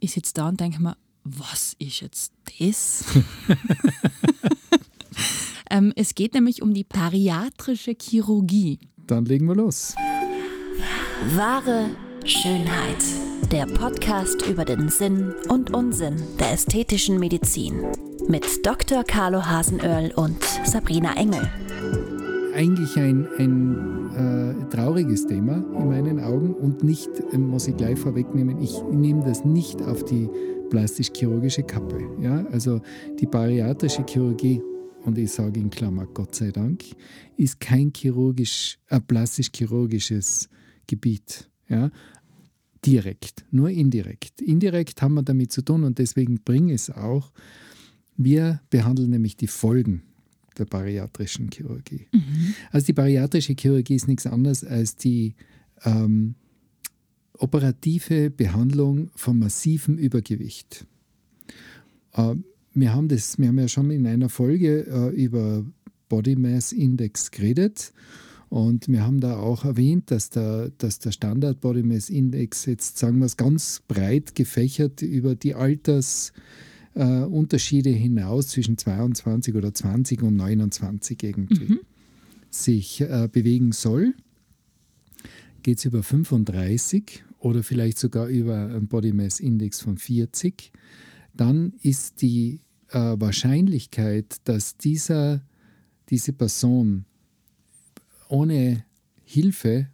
ich sitze da und denke mir, was ist jetzt das? ähm, es geht nämlich um die bariatrische Chirurgie. Dann legen wir los. Wahre Schönheit. Der Podcast über den Sinn und Unsinn der ästhetischen Medizin. Mit Dr. Carlo Hasenöhrl und Sabrina Engel. Eigentlich ein, ein äh, trauriges Thema in meinen Augen und nicht, äh, muss ich gleich vorwegnehmen, ich nehme das nicht auf die plastisch-chirurgische Kappe. Ja? Also die bariatrische Chirurgie, und ich sage in Klammer Gott sei Dank, ist kein chirurgisch, äh, plastisch-chirurgisches Gebiet. Ja? Direkt, nur indirekt. Indirekt haben wir damit zu tun und deswegen bringe ich es auch. Wir behandeln nämlich die Folgen der bariatrischen Chirurgie. Mhm. Also die bariatrische Chirurgie ist nichts anderes als die ähm, operative Behandlung von massivem Übergewicht. Äh, wir, haben das, wir haben ja schon in einer Folge äh, über Body Mass Index geredet und wir haben da auch erwähnt, dass der, dass der Standard Body Mass Index jetzt, sagen wir es, ganz breit gefächert über die Altersunterschiede äh, hinaus zwischen 22 oder 20 und 29 irgendwie mhm. sich äh, bewegen soll. Geht es über 35 oder vielleicht sogar über einen Body Mass Index von 40, dann ist die äh, Wahrscheinlichkeit, dass dieser, diese Person ohne Hilfe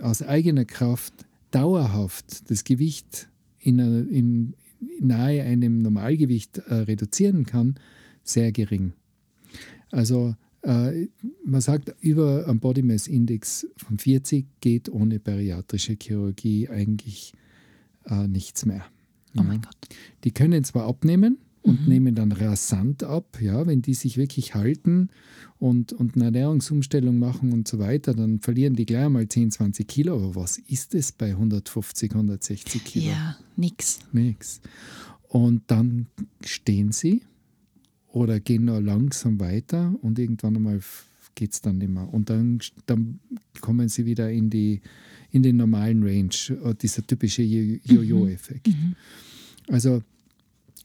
aus eigener Kraft dauerhaft das Gewicht in, in nahe einem Normalgewicht äh, reduzieren kann, sehr gering. Also äh, man sagt, über einen Body Mass Index von 40 geht ohne bariatrische Chirurgie eigentlich äh, nichts mehr. Oh mein Gott. Die können zwar abnehmen und mhm. nehmen dann rasant ab, ja, wenn die sich wirklich halten und, und eine Ernährungsumstellung machen und so weiter, dann verlieren die gleich mal 10, 20 Kilo. Aber was ist es bei 150, 160 Kilo? Ja, nix. Nix. Und dann stehen sie oder gehen nur langsam weiter und irgendwann einmal geht es dann nicht mehr. Und dann, dann kommen sie wieder in, die, in den normalen Range, äh, dieser typische Jojo-Effekt. Mhm. Also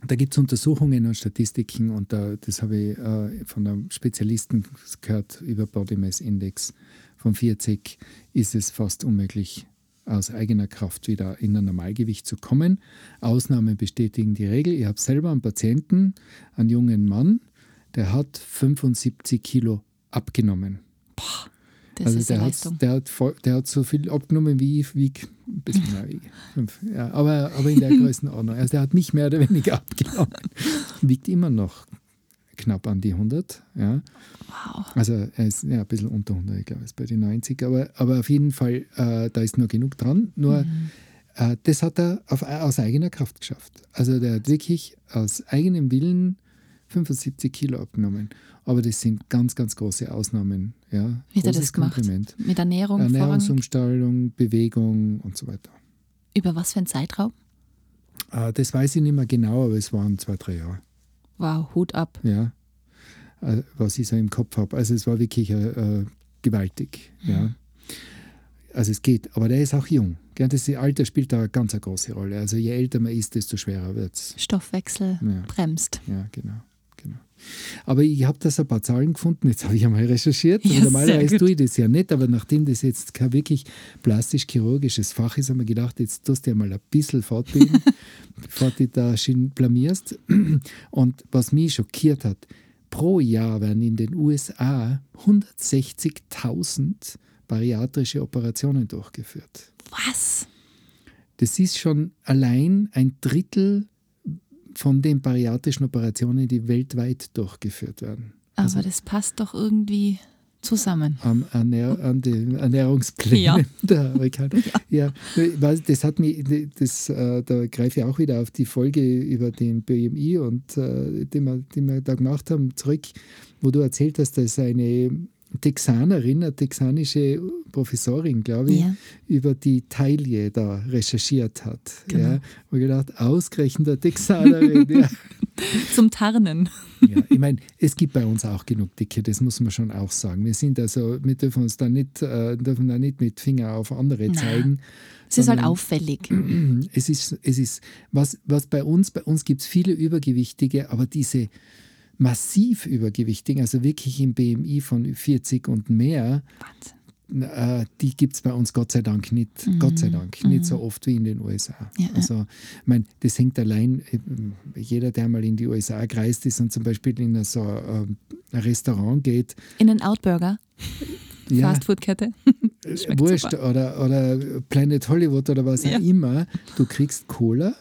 da gibt es Untersuchungen und Statistiken und da, das habe ich äh, von einem Spezialisten gehört über Body Mass Index von 40 ist es fast unmöglich, aus eigener Kraft wieder in ein Normalgewicht zu kommen. Ausnahmen bestätigen die Regel. Ich habe selber einen Patienten, einen jungen Mann, der hat 75 Kilo abgenommen. Boah, das also ist der, hat, der, hat voll, der hat so viel abgenommen wie ich, wie ein bisschen mehr wie fünf, ja, aber, aber in der Größenordnung. Also der hat mich mehr oder weniger abgenommen. Wiegt immer noch knapp an die 100. Ja. Wow. Also er ist ja, ein bisschen unter 100, ich glaube, ist bei den 90. Aber, aber auf jeden Fall, äh, da ist nur genug dran. Nur mhm. äh, das hat er auf, aus eigener Kraft geschafft. Also der hat wirklich aus eigenem Willen 75 Kilo abgenommen. Aber das sind ganz, ganz große Ausnahmen. Ja. Wie hat er das gemacht? Kompliment. Mit Ernährung? Ernährungsumstellung, Bewegung und so weiter. Über was für einen Zeitraum? Äh, das weiß ich nicht mehr genau, aber es waren zwei, drei Jahre. Wow, Hut ab. Ja, äh, was ich so im Kopf habe. Also es war wirklich äh, gewaltig. Mhm. Ja. Also es geht, aber der ist auch jung. Gell? Das Alter spielt da eine ganz große Rolle. Also je älter man ist, desto schwerer wird es. Stoffwechsel ja. bremst. Ja, genau. Aber ich habe da ein paar Zahlen gefunden, jetzt habe ich einmal recherchiert. Ja, Normalerweise tue ich das ja nicht, aber nachdem das jetzt kein wirklich plastisch-chirurgisches Fach ist, haben wir gedacht, jetzt tust du dir mal ein bisschen fortbilden, bevor du da blamierst. Und was mich schockiert hat, pro Jahr werden in den USA 160.000 bariatrische Operationen durchgeführt. Was? Das ist schon allein ein Drittel von den bariatrischen Operationen, die weltweit durchgeführt werden. Aber also, das passt doch irgendwie zusammen. Am Ernähr an den Ernährungsplänen ja. der Amerikaner. Ja. ja, das hat mich, das, äh, da greife ich auch wieder auf die Folge über den BMI und äh, die, wir, die wir da gemacht haben, zurück, wo du erzählt hast, dass eine Texanerin, eine texanische Professorin, glaube ich, ja. über die Taille da recherchiert hat. Genau. Ja, und gedacht, ausgerechnet der Texanerin. ja. Zum Tarnen. Ja, ich meine, es gibt bei uns auch genug Dicke, das muss man schon auch sagen. Wir sind also, wir dürfen uns da nicht, äh, dürfen da nicht mit Finger auf andere Na, zeigen. Es ist halt auffällig. Es ist, es ist was, was bei uns, bei uns gibt es viele Übergewichtige, aber diese massiv Übergewichtigen, also wirklich im BMI von 40 und mehr, Wahnsinn. äh, die gibt es bei uns Gott sei Dank nicht, Gott sei Dank, nicht so oft wie in den USA. Mhm. Ja, also, ich meine, das hängt allein, äh, jeder, der mal in die USA gereist ist und zum Beispiel in so äh, ein Restaurant geht, In einen Outburger, ja, Fastfood-Kette. Wurscht super. oder, oder Planet Hollywood oder was Ja. auch immer, du kriegst Cola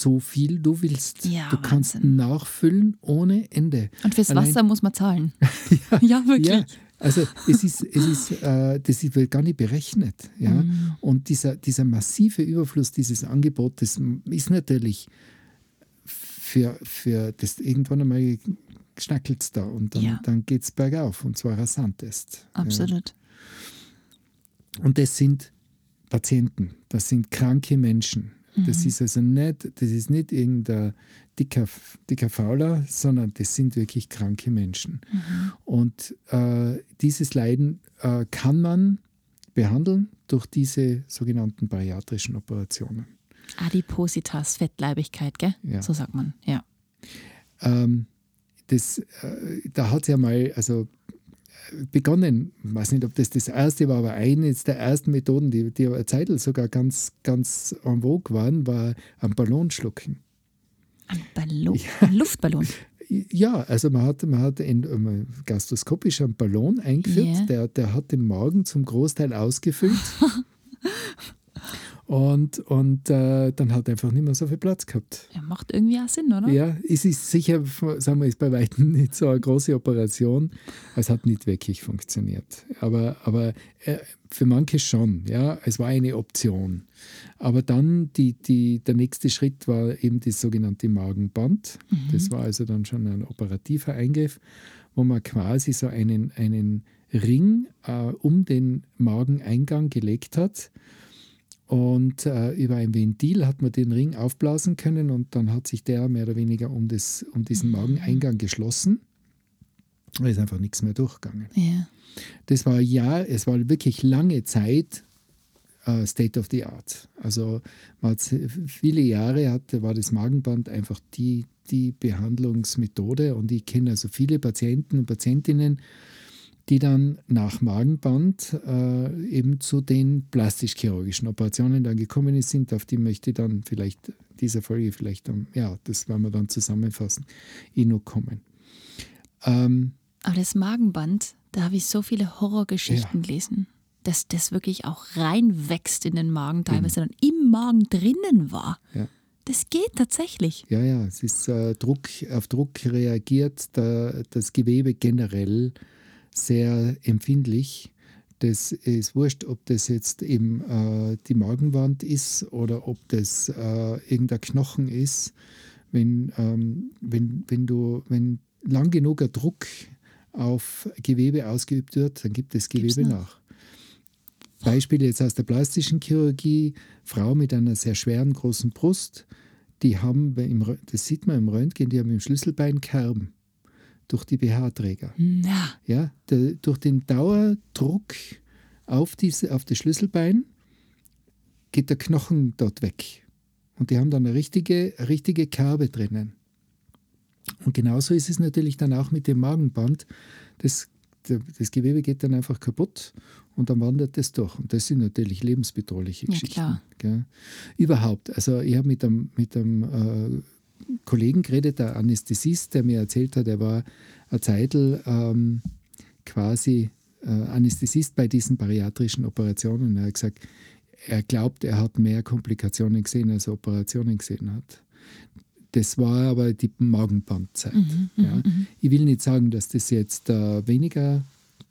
so viel du willst. Ja, du kannst Wahnsinn. nachfüllen ohne Ende. Und fürs Allein- Wasser muss man zahlen. ja, wirklich. Ja, also es ist, es ist, äh, das ist wird gar nicht berechnet. Ja? Mhm. Und dieser, dieser massive Überfluss dieses Angebotes ist natürlich für, für das irgendwann einmal geschnackelt es da und dann, Ja. dann geht es bergauf und zwar rasantest. Ja. Absolut. Und das sind Patienten, das sind kranke Menschen. Das Mhm. ist also nicht, das ist nicht irgendein dicker, dicker Fauler, sondern das sind wirklich kranke Menschen. Mhm. Und äh, dieses Leiden äh, kann man behandeln durch diese sogenannten bariatrischen Operationen. Adipositas, Fettleibigkeit, gell? Ja. So sagt man, ja. Ähm, das, äh, da hat ja mal, also begonnen, ich weiß nicht, ob das das erste war, aber eine der ersten Methoden, die, die Zeit sogar ganz, ganz en vogue waren, war am Ballon schlucken. Ein Ballon, ein Luftballon. Ja, also man hat, man hat in, ähm, gastroskopisch einen Ballon eingeführt, Ja. der, der hat den Magen zum Großteil ausgefüllt. und und äh, dann hat er einfach nicht mehr so viel Platz gehabt. Ja, macht irgendwie auch Sinn, oder? Ja, es ist sicher, sagen wir, ist bei weitem nicht so eine große Operation. Es hat nicht wirklich funktioniert. Aber, aber äh, für manche schon, ja, es war eine Option. Aber dann die, die, der nächste Schritt war eben das sogenannte Magenband. Das war also dann schon ein operativer Eingriff, wo man quasi so einen, einen Ring äh, um den Mageneingang gelegt hat. Und äh, über ein Ventil hat man den Ring aufblasen können und dann hat sich der mehr oder weniger um, das, um diesen Mageneingang geschlossen. Da ist einfach nichts mehr durchgegangen. Ja. Das war ja, es war wirklich lange Zeit äh, State of the Art. Also viele Jahre hat, war das Magenband einfach die, die Behandlungsmethode und ich kenne also viele Patienten und Patientinnen, die dann nach Magenband äh, eben zu den plastisch-chirurgischen Operationen dann gekommen sind. Auf die möchte ich dann vielleicht dieser Folge vielleicht, am- ja, das werden wir dann zusammenfassen, eh noch kommen. Ähm, Aber das Magenband, da habe ich so viele Horrorgeschichten gelesen, dass das wirklich auch reinwächst in den Magen, teilweise dann im Magen drinnen war. Ja. Das geht tatsächlich. Ja, ja, es ist äh, Druck, auf Druck reagiert der, das Gewebe generell sehr empfindlich. Das ist wurscht, ob das jetzt eben äh, die Magenwand ist oder ob das äh, irgendein Knochen ist. Wenn, ähm, wenn, wenn, du, wenn lang genug ein Druck auf Gewebe ausgeübt wird, dann gibt Gibt's Gewebe nach. nach. Beispiele jetzt aus der plastischen Chirurgie, Frau mit einer sehr schweren großen Brust, die haben, im das sieht man im Röntgen, die haben im Schlüsselbein Kerben durch die BH-Träger. Na, Ja, der, durch den Dauerdruck auf, diese, auf das Schlüsselbein geht der Knochen dort weg. Und die haben dann eine richtige, richtige Kerbe drinnen. Und genauso ist es natürlich dann auch mit dem Magenband. Das, das Gewebe geht dann einfach kaputt und dann wandert das durch. Und das sind natürlich lebensbedrohliche Ja, Geschichten. klar. Gell? Überhaupt. Also ich habe mit einem, mit einem äh, Kollegen geredet, der Anästhesist, der mir erzählt hat, er war eine Zeitl ähm, quasi äh, Anästhesist bei diesen bariatrischen Operationen. Er hat gesagt, er glaubt, er hat mehr Komplikationen gesehen, als er Operationen gesehen hat. Das war aber die Magenbandzeit. Mhm, ja. Ich will nicht sagen, dass das jetzt äh, weniger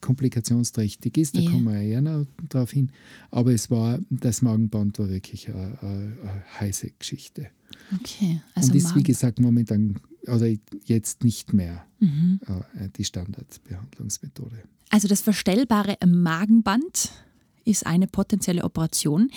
komplikationsträchtig ist, da Ja. kommen wir ja noch drauf hin. Aber es war, das Magenband war wirklich eine, eine, eine heiße Geschichte. okay. Also Und ist, wie Magen. gesagt, momentan oder jetzt nicht mehr Mhm. äh, die Standardbehandlungsmethode. Also das verstellbare Magenband ist eine potenzielle Operation.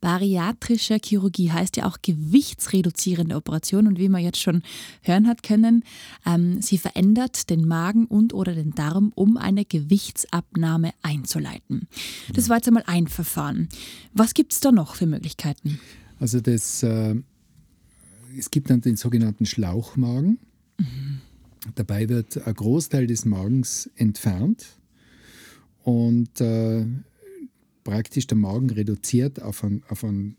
Bariatrische Chirurgie heißt ja auch gewichtsreduzierende Operation und wie man jetzt schon hören hat können, ähm, sie verändert den Magen und oder den Darm, um eine Gewichtsabnahme einzuleiten. Das war jetzt einmal ein Verfahren. Was gibt es da noch für Möglichkeiten? Also das, äh, es gibt dann den sogenannten Schlauchmagen. Mhm. Dabei wird ein Großteil des Magens entfernt und äh, praktisch der Magen reduziert auf einen, auf einen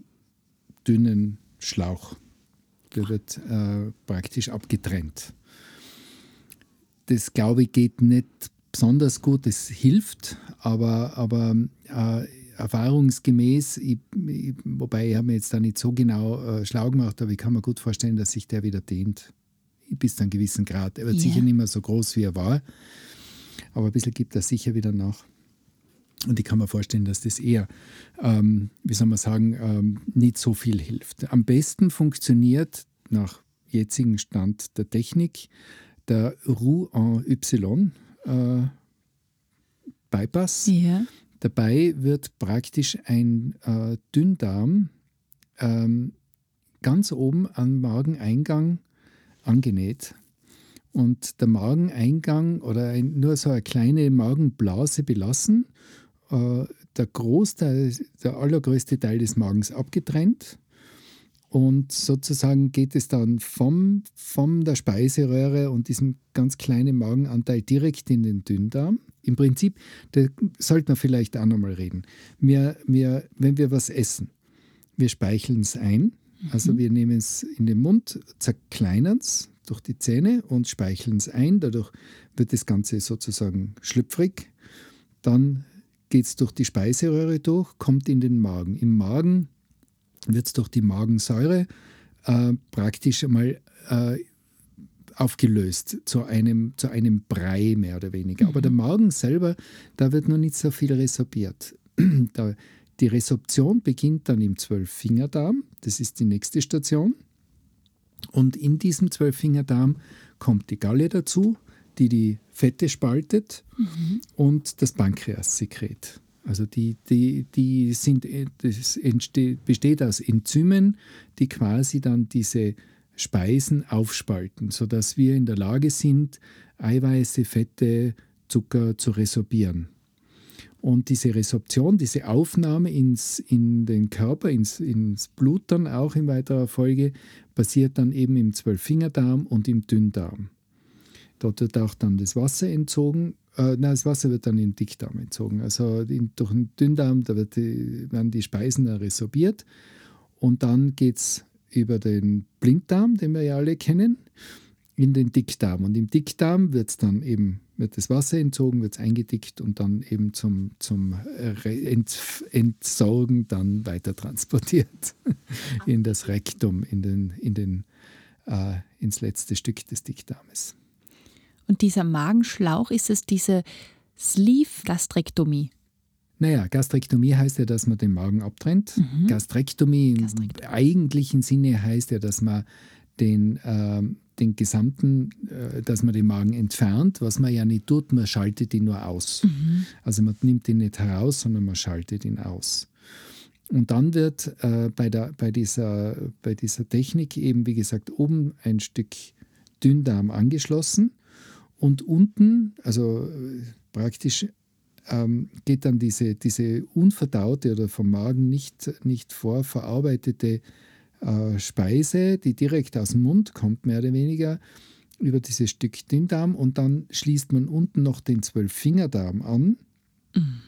dünnen Schlauch. Der wird äh, praktisch abgetrennt. Das, glaube ich, geht nicht besonders gut. Das hilft, aber, aber äh, erfahrungsgemäß, ich, ich, wobei ich habe mir jetzt da nicht so genau äh, schlau gemacht, aber ich kann mir gut vorstellen, dass sich der wieder dehnt bis zu einem gewissen Grad. Er wird yeah. sicher nicht mehr so groß, wie er war, aber ein bisschen gibt er sicher wieder nach. Und ich kann mir vorstellen, dass das eher, ähm, wie soll man sagen, ähm, nicht so viel hilft. Am besten funktioniert nach jetzigem Stand der Technik der Roux en Y äh, Bypass. Yeah. Dabei wird praktisch ein äh, Dünndarm ähm, ganz oben am Mageneingang angenäht. Und der Mageneingang oder ein, nur so eine kleine Magenblase belassen, äh, der Großteil, der allergrößte Teil des Magens abgetrennt. Und sozusagen geht es dann vom, von der Speiseröhre und diesem ganz kleinen Magenanteil direkt in den Dünndarm. Im Prinzip, da sollte man vielleicht auch nochmal reden. Wir, wir, wenn wir was essen, wir speicheln es ein, also mhm. wir nehmen es in den Mund, zerkleinern es durch die Zähne und speicheln es ein. Dadurch wird das Ganze sozusagen schlüpfrig. Dann geht es durch die Speiseröhre durch, kommt in den Magen. Im Magen wird es durch die Magensäure äh, praktisch einmal äh, aufgelöst zu einem, zu einem Brei mehr oder weniger. Mhm. Aber der Magen selber, da wird noch nicht so viel resorbiert. da, die Resorption beginnt dann im Zwölffingerdarm, das ist die nächste Station. Und in diesem Zwölffingerdarm kommt die Galle dazu, die die Fette spaltet mhm. und das Pankreassekret. Also die, die, die sind, das entsteht, besteht aus Enzymen, die quasi dann diese Speisen aufspalten, sodass wir in der Lage sind, Eiweiße, Fette, Zucker zu resorbieren. Und diese Resorption, diese Aufnahme ins, in den Körper, ins, ins Blut dann auch in weiterer Folge, passiert dann eben im Zwölffingerdarm und im Dünndarm. Dort wird auch dann das Wasser entzogen. Äh, nein, das Wasser wird dann im Dickdarm entzogen. Also in, durch den Dünndarm, da die, werden die Speisen resorbiert. Und dann geht es über den Blinddarm, den wir ja alle kennen in den Dickdarm. Und im Dickdarm wird dann eben wird das Wasser entzogen, wird es eingedickt und dann eben zum, zum Ent, Entsorgen dann weiter transportiert in das Rektum, in den, in den, äh, ins letzte Stück des Dickdarmes. Und dieser Magenschlauch, ist es diese Sleeve-Gastrektomie? Naja, Gastrektomie heißt ja, dass man den Magen abtrennt. Mhm. Gastrektomie, Gastrektomie im eigentlichen Sinne heißt ja, dass man den, ähm, den gesamten, äh, dass man den Magen entfernt, was man ja nicht tut, man schaltet ihn nur aus. Mhm. Also man nimmt ihn nicht heraus, sondern man schaltet ihn aus. Und dann wird äh, bei, der, bei, dieser, bei dieser Technik eben, wie gesagt, oben ein Stück Dünndarm angeschlossen und unten, also äh, praktisch ähm, geht dann diese, diese unverdaute oder vom Magen nicht, nicht vorverarbeitete äh, Speise, die direkt aus dem Mund kommt, mehr oder weniger, über dieses Stück Dünndarm und dann schließt man unten noch den Zwölffingerdarm an, mhm.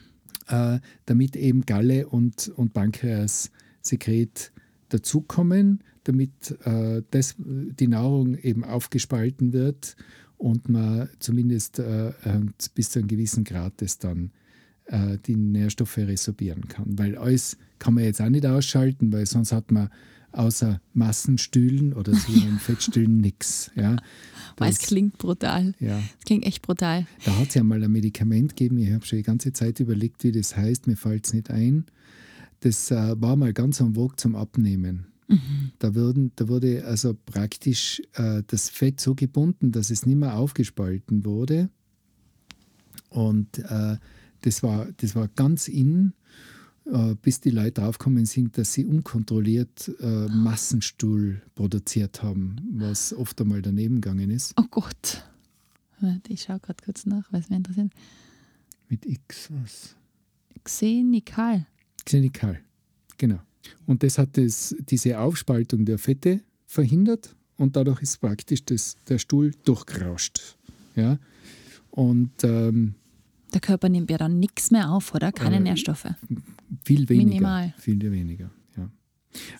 äh, damit eben Galle und, und Pankreassekret dazukommen, damit äh, das, die Nahrung eben aufgespalten wird und man zumindest äh, äh bis zu einem gewissen Grad das dann äh, die Nährstoffe resorbieren kann. Weil alles kann man jetzt auch nicht ausschalten, weil sonst hat man außer Massenstühlen oder so einem Fettstühlen nichts. Ja. Das, es klingt brutal. Ja. Es klingt echt brutal. Da hat es ja mal ein Medikament gegeben, ich habe schon die ganze Zeit überlegt, wie das heißt, mir fällt es nicht ein. Das äh, war mal ganz am Wog zum Abnehmen. Mhm. Da, würden, da wurde also praktisch äh, das Fett so gebunden, dass es nicht mehr aufgespalten wurde. Und äh, das, war, das war ganz in äh, bis die Leute draufgekommen sind, dass sie unkontrolliert äh, Massenstuhl produziert haben, was oft einmal daneben gegangen ist. Oh Gott. Ich schaue gerade kurz nach, weil es mir interessiert. Mit X was? Xenikal. Xenikal, genau. Und das hat das, diese Aufspaltung der Fette verhindert und dadurch ist praktisch das, der Stuhl durchgerauscht. Ja? Und ähm, der Körper nimmt ja dann nichts mehr auf, oder? Keine äh, Nährstoffe. Viel weniger. Minimal. Viel weniger, ja.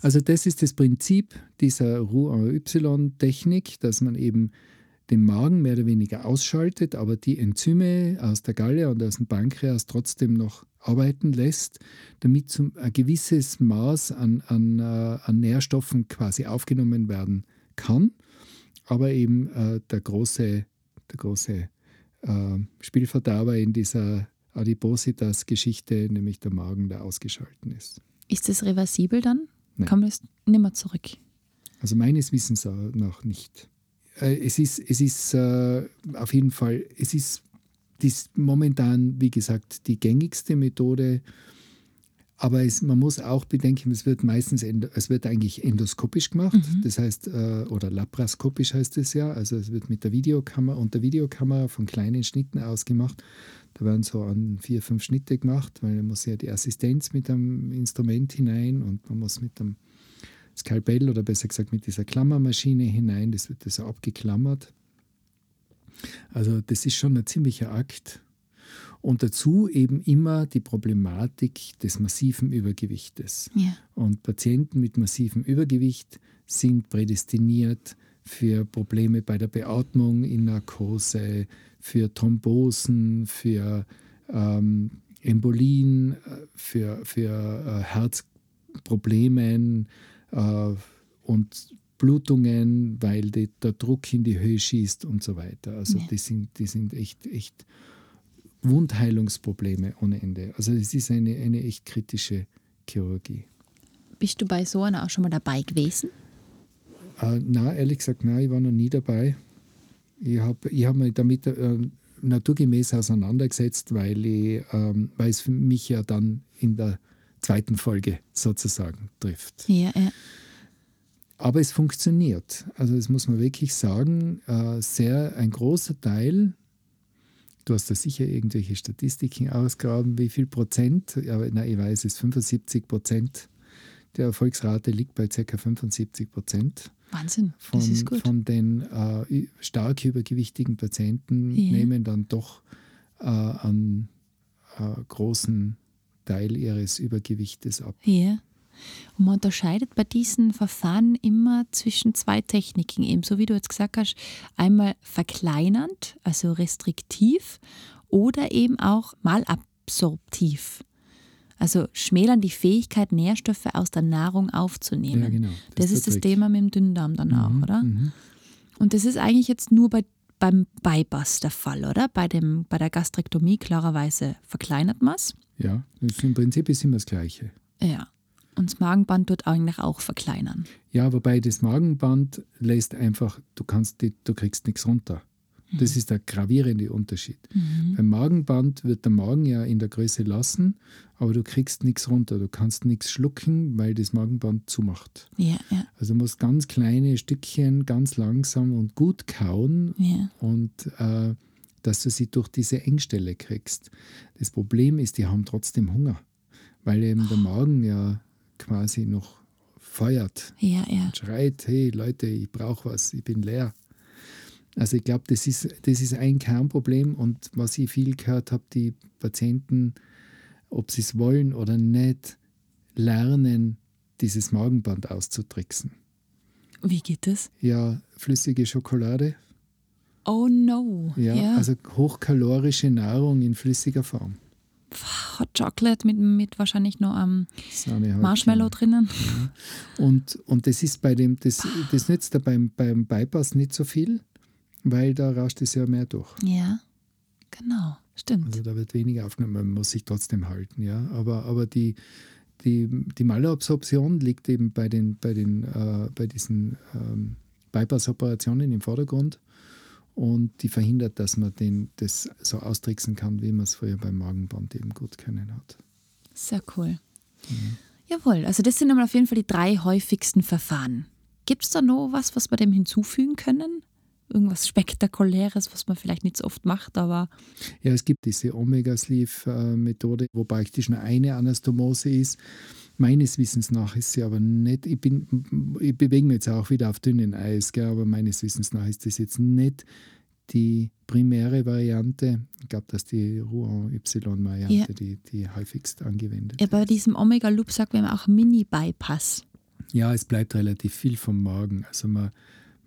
Also das ist das Prinzip dieser Roux-en-Y-Technik, dass man eben den Magen mehr oder weniger ausschaltet, aber die Enzyme aus der Galle und aus dem Pankreas trotzdem noch arbeiten lässt, damit zum, ein gewisses Maß an, an, äh, an Nährstoffen quasi aufgenommen werden kann, aber eben äh, der große, der große äh, Spielverderber in dieser Adipositas-Geschichte, nämlich der Magen, der ausgeschalten ist. Ist das reversibel dann? Nein. Kann man das nicht mehr zurück? Also meines Wissens noch nicht. Äh, es ist, es ist äh, auf jeden Fall, es ist dies momentan, wie gesagt, die gängigste Methode, aber es, man muss auch bedenken, es wird meistens, es wird eigentlich endoskopisch gemacht, mhm. das heißt, äh, oder laparoskopisch heißt es ja, also es wird mit der Videokamera und der Videokamera von kleinen Schnitten ausgemacht. Da werden so an vier, fünf Schnitte gemacht, weil man muss ja die Assistenz mit dem Instrument hinein und man muss mit dem Skalpell oder besser gesagt mit dieser Klammermaschine hinein, das wird so abgeklammert. Also das ist schon ein ziemlicher Akt. Und dazu eben immer die Problematik des massiven Übergewichtes. Ja. Und Patienten mit massivem Übergewicht sind prädestiniert für Probleme bei der Beatmung in Narkose, für Thrombosen, für ähm, Embolien, äh, für, für äh, Herzproblemen und Blutungen, weil die, der Druck in die Höhe schießt und so weiter. Also ja. die, sind, die sind echt, echt Wundheilungsprobleme ohne Ende. Also es ist eine, eine echt kritische Chirurgie. Bist du bei so einer auch schon mal dabei gewesen? Äh, na, ehrlich gesagt, nein, ich war noch nie dabei. Ich habe ich hab mich damit äh, naturgemäß auseinandergesetzt, weil, ich, ähm, weil es für mich ja dann in der zweiten Folge sozusagen trifft. Ja, ja. Aber es funktioniert. Also das muss man wirklich sagen. Äh, sehr ein großer Teil Du hast da sicher irgendwelche Statistiken ausgraben, wie viel Prozent, aber na, ich weiß es, 75 Prozent der Erfolgsrate liegt bei ca. 75 Prozent. Wahnsinn, von, das ist gut. Von den äh, stark übergewichtigen Patienten ja. nehmen dann doch äh, einen äh, großen Teil ihres Übergewichtes ab. Ja. Und man unterscheidet bei diesen Verfahren immer zwischen zwei Techniken, ebenso wie du jetzt gesagt hast, einmal verkleinernd, also restriktiv, oder eben auch malabsorptiv. Also schmälern die Fähigkeit, Nährstoffe aus der Nahrung aufzunehmen. Ja, genau. Das, das ist das Thema mit dem Dünndarm dann auch, mhm, oder? Mhm. Und das ist eigentlich jetzt nur bei, beim Bypass der Fall, oder? Bei, dem, bei der Gastrektomie klarerweise verkleinert man es. Ja, im Prinzip ist immer das Gleiche. Ja. Und das Magenband wird eigentlich auch verkleinern. Ja, wobei das Magenband lässt einfach, du kannst die, du kriegst nichts runter. Das mhm. ist der gravierende Unterschied. Mhm. Beim Magenband wird der Magen ja in der Größe lassen, aber du kriegst nichts runter. Du kannst nichts schlucken, weil das Magenband zumacht. Ja, ja. Also du musst ganz kleine Stückchen ganz langsam und gut kauen ja. und äh, dass du sie durch diese Engstelle kriegst. Das Problem ist, die haben trotzdem Hunger, weil eben der Magen ja quasi noch feuert ja, ja. und schreit, hey Leute, ich brauche was, ich bin leer. Also ich glaube, das ist, das ist ein Kernproblem und was ich viel gehört habe, die Patienten, ob sie es wollen oder nicht, lernen, dieses Magenband auszutricksen. Wie geht das? Ja, flüssige Schokolade. Oh no. Ja, ja. also hochkalorische Nahrung in flüssiger Form. Hot Chocolate mit, mit wahrscheinlich noch ähm, Marshmallow drinnen. Ja. Und, und das ist bei dem, das, das nützt da beim, beim Bypass nicht so viel, weil da rauscht es ja mehr durch. Ja, genau, stimmt. Also da wird weniger aufgenommen, man muss sich trotzdem halten, ja. Aber, aber die, die, die Malabsorption liegt eben bei, den, bei, den, äh, bei diesen ähm, Bypass-Operationen im Vordergrund und die verhindert, dass man den, das so austricksen kann, wie man es früher beim Magenband eben gut können hat. Sehr cool. Mhm. Jawohl, also das sind einmal auf jeden Fall die drei häufigsten Verfahren. Gibt es da noch was, was wir dem hinzufügen können? Irgendwas Spektakuläres, was man vielleicht nicht so oft macht, aber. Ja, es gibt diese Omega-Sleeve-Methode, wo praktisch nur eine Anastomose ist. Meines Wissens nach ist sie aber nicht, ich, bin, ich bewege mich jetzt auch wieder auf dünnen Eis, gell, aber meines Wissens nach ist das jetzt nicht die primäre Variante. Ich glaube, dass die Rouen-Y-Variante Ja. die, die häufigst angewendet Ja, bei diesem Omega-Loop sagt man auch Mini-Bypass. Ja, es bleibt relativ viel vom Magen. Also man,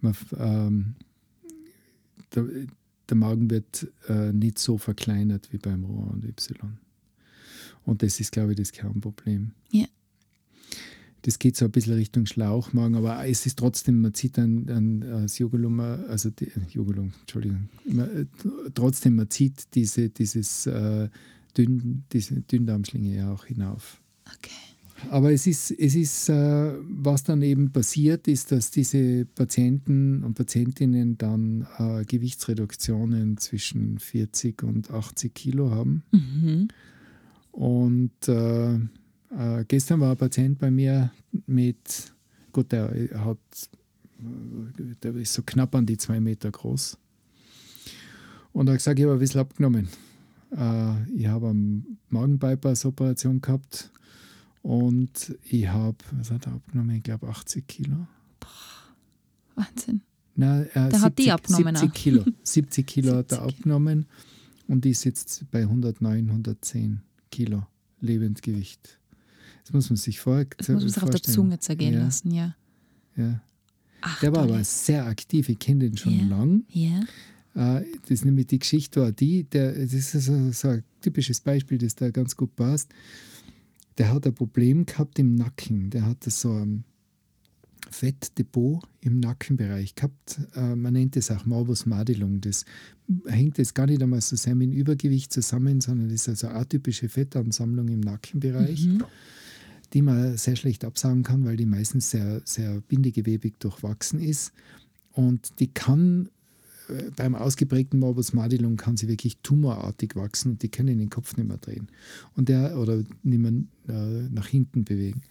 man ähm, der, der Magen wird äh, nicht so verkleinert wie beim Rohr und Y. Und das ist, glaube ich, das Kernproblem. Ja. Das geht so ein bisschen Richtung Schlauchmagen, aber es ist trotzdem, man zieht dann, dann äh, das Jugulum, äh, also die, Jugulum, Entschuldigung, man, äh, trotzdem, man zieht diese, dieses, äh, Dünn, diese Dünndarmschlinge ja auch hinauf. Okay. Aber es ist, es ist äh, was dann eben passiert, ist, dass diese Patienten und Patientinnen dann äh, Gewichtsreduktionen zwischen 40 und 80 Kilo haben. Mhm. Und äh, gestern war ein Patient bei mir mit, gut, der hat, der ist so knapp an die zwei Meter groß. Und er hat gesagt, ich habe ein bisschen abgenommen. Äh, ich habe eine Magenbypass-Operation gehabt und ich habe, was hat er abgenommen? Ich glaube 80 Kilo. Wahnsinn. Nein, äh, Der hat die abgenommen 70 auch. Kilo. 70 Kilo hat er 70 abgenommen und ist jetzt bei 109, 110 Kilo Lebendgewicht. Das muss man sich vor, Das muss man sich auf der. Zunge zergehen ja, lassen, ja. Ja. Ach, Der war aber sehr aktiv, ich kenne den schon Ja. lang. Ja. Äh, Das ist nämlich die Geschichte war die, der, das ist so, so ein typisches Beispiel, das da ganz gut passt. Der hat ein Problem gehabt im Nacken. Der hatte so ein Fettdepot im Nackenbereich gehabt. Äh, Man nennt es auch Morbus Madelung. Das hängt jetzt gar nicht einmal so sehr mit Übergewicht zusammen, sondern das ist also eine atypische Fettansammlung im Nackenbereich Mhm. Die man sehr schlecht absaugen kann, weil die meistens sehr, sehr bindegewebig durchwachsen ist. Und die kann äh, beim ausgeprägten Morbus Madelung kann sie wirklich tumorartig wachsen und die können den Kopf nicht mehr drehen. Und der oder nicht mehr äh, nach hinten bewegen.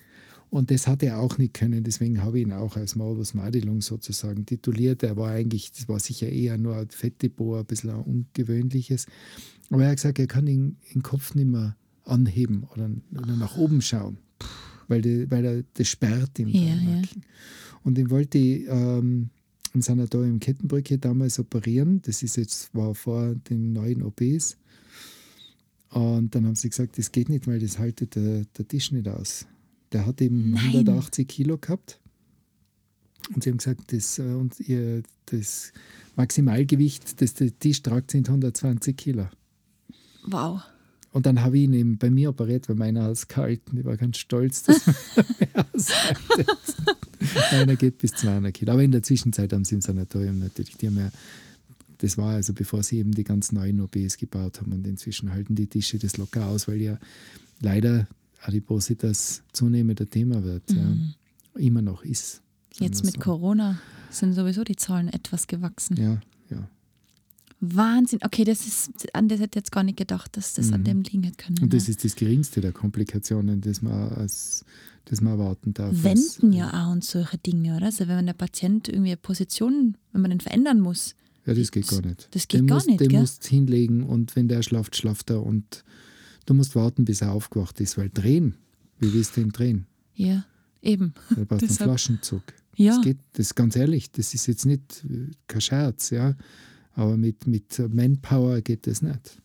Und das hat er auch nicht können, deswegen habe ich ihn auch als Morbus Madelung sozusagen tituliert. Er war eigentlich, das war sicher eher nur ein Fettdepot, ein bisschen ein ungewöhnliches. Aber er hat gesagt, er kann den, den Kopf nicht mehr anheben oder, oder nach oben schauen, weil, die, weil er das sperrt im Ja, ja. Und den wollte ich ähm, im Sanatorium Kettenbrücke damals operieren. Das ist jetzt, war vor den neuen OPs. Und dann haben sie gesagt, das geht nicht, weil das haltet der, der Tisch nicht aus. Der hat eben Nein. 180 Kilo gehabt. Und sie haben gesagt, das, äh, und ihr, das Maximalgewicht, das der Tisch tragt, sind 120 Kilo. Wow. Und dann habe ich ihn eben bei mir operiert, weil meiner ist kalt. Und ich war ganz stolz, dass aushaltet. Meiner geht bis 200 Kilo. Aber in der Zwischenzeit haben sie im Sanatorium natürlich, die haben ja, das war also bevor sie eben die ganz neuen OPs gebaut haben. Und inzwischen halten die Tische das locker aus, weil ja leider Adipositas zunehmender Thema wird. Mhm. Ja. Immer noch ist. Jetzt mit so. Corona sind sowieso die Zahlen etwas gewachsen. Ja, ja. Wahnsinn. Okay, das ist, an das hätte ich jetzt gar nicht gedacht, dass das an Mhm. dem liegen hätte können. Und das ne? ist das geringste der Komplikationen, das man, als, das man erwarten darf. Wenden ja auch und solche Dinge, oder? Also wenn der Patient irgendwie eine Position, wenn man den verändern muss. Ja, das geht gar nicht. Das geht den gar musst, nicht, Den gell? musst hinlegen und wenn der schlaft, schlaft er und du musst warten, bis er aufgewacht ist, weil drehen, wie willst du ihn drehen? Ja, eben. Da brauchst du einen Flaschenzug. Ja. Das geht, das ist ganz ehrlich, das ist jetzt nicht äh, kein Scherz, ja. Aber mit, mit Manpower geht das nicht.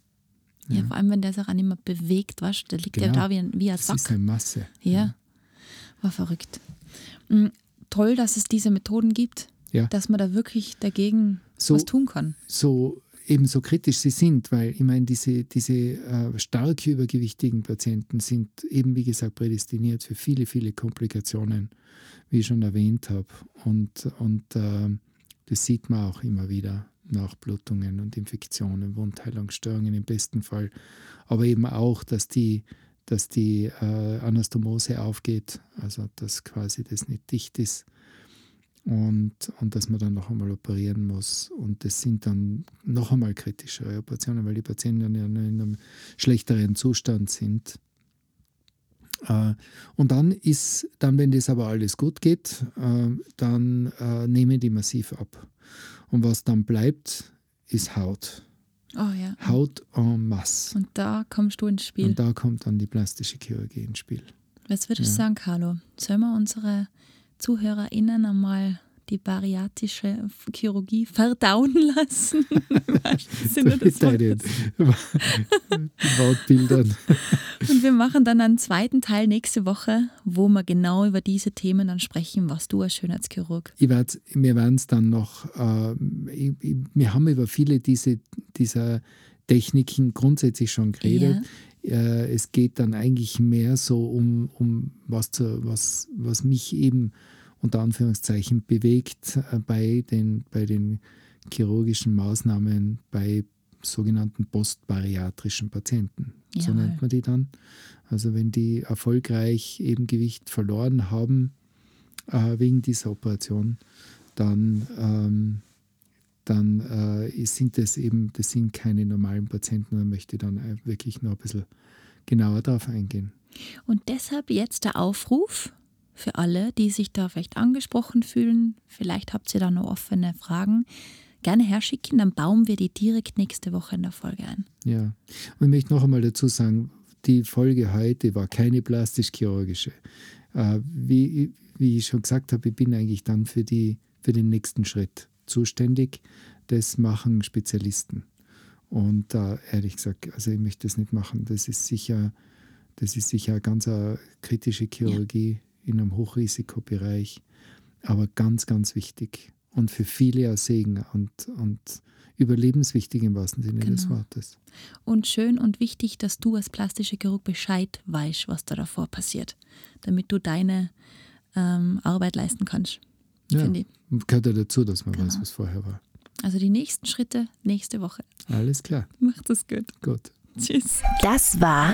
Ja, vor allem, wenn der sich auch nicht mehr bewegt, weißt du, der liegt ja Genau. da wie ein, wie ein Das ist Sack. eine Masse. Ja, war verrückt. Mm, Toll, dass es diese Methoden gibt, Ja. dass man da wirklich dagegen So- was tun kann. so ebenso kritisch sie sind, weil ich meine, diese, diese äh, stark übergewichtigen Patienten sind eben, wie gesagt, prädestiniert für viele, viele Komplikationen, wie ich schon erwähnt habe. Und, und äh, das sieht man auch immer wieder. Nachblutungen und Infektionen, Wundheilungsstörungen im besten Fall. Aber eben auch, dass die, dass die äh, Anastomose aufgeht, also dass quasi das nicht dicht ist und, und dass man dann noch einmal operieren muss. Und das sind dann noch einmal kritischere Operationen, weil die Patienten ja in einem schlechteren Zustand sind. Äh, und dann ist, dann, wenn das aber alles gut geht, äh, dann äh, nehmen die massiv ab. Und was dann bleibt, ist Haut. Oh ja. Haut en masse. Und da kommst du ins Spiel. Und da kommt dann die plastische Chirurgie ins Spiel. Was würdest du sagen, Carlo? Sollen wir unsere ZuhörerInnen einmal die bariatische Chirurgie verdauen lassen? Sinne des Wortes. Wortbildern. Und wir machen dann einen zweiten Teil nächste Woche, wo wir genau über diese Themen dann sprechen, was du als Schönheitschirurg. Ich werd, wir werden es dann noch, äh, ich, ich, wir haben über viele diese, dieser Techniken grundsätzlich schon geredet. Ja. Äh, es geht dann eigentlich mehr so um, um was, zu, was, was mich eben unter Anführungszeichen bewegt äh, bei den, bei den chirurgischen Maßnahmen bei sogenannten postbariatrischen Patienten. Ja. So nennt man die dann. Also wenn die erfolgreich eben Gewicht verloren haben äh, wegen dieser Operation, dann, ähm, dann äh, sind das eben, das sind keine normalen Patienten, man möchte dann wirklich noch ein bisschen genauer darauf eingehen. Und deshalb jetzt der Aufruf für alle, die sich da vielleicht angesprochen fühlen. Vielleicht habt ihr da noch offene Fragen gerne herschicken, dann bauen wir die direkt nächste Woche in der Folge ein. Ja, und ich möchte noch einmal dazu sagen, die Folge heute war keine plastisch-chirurgische. Äh, wie, wie ich schon gesagt habe, ich bin eigentlich dann für, die, für den nächsten Schritt zuständig. Das machen Spezialisten. Und da äh, ehrlich gesagt, also ich möchte das nicht machen. Das ist sicher, das ist sicher eine ganz eine kritische Chirurgie ja. In einem Hochrisikobereich, aber ganz, ganz wichtig und für viele ein Segen und, und überlebenswichtig im wahrsten Sinne genau. des Wortes. Und schön und wichtig, dass du als plastischer Chirurg Bescheid weißt, was da davor passiert, damit du deine ähm, Arbeit leisten kannst. Ja, gehört ja dazu, dass man genau. weiß, was vorher war. Also die nächsten Schritte nächste Woche. Alles klar. Macht es gut. Gut. Tschüss. Das war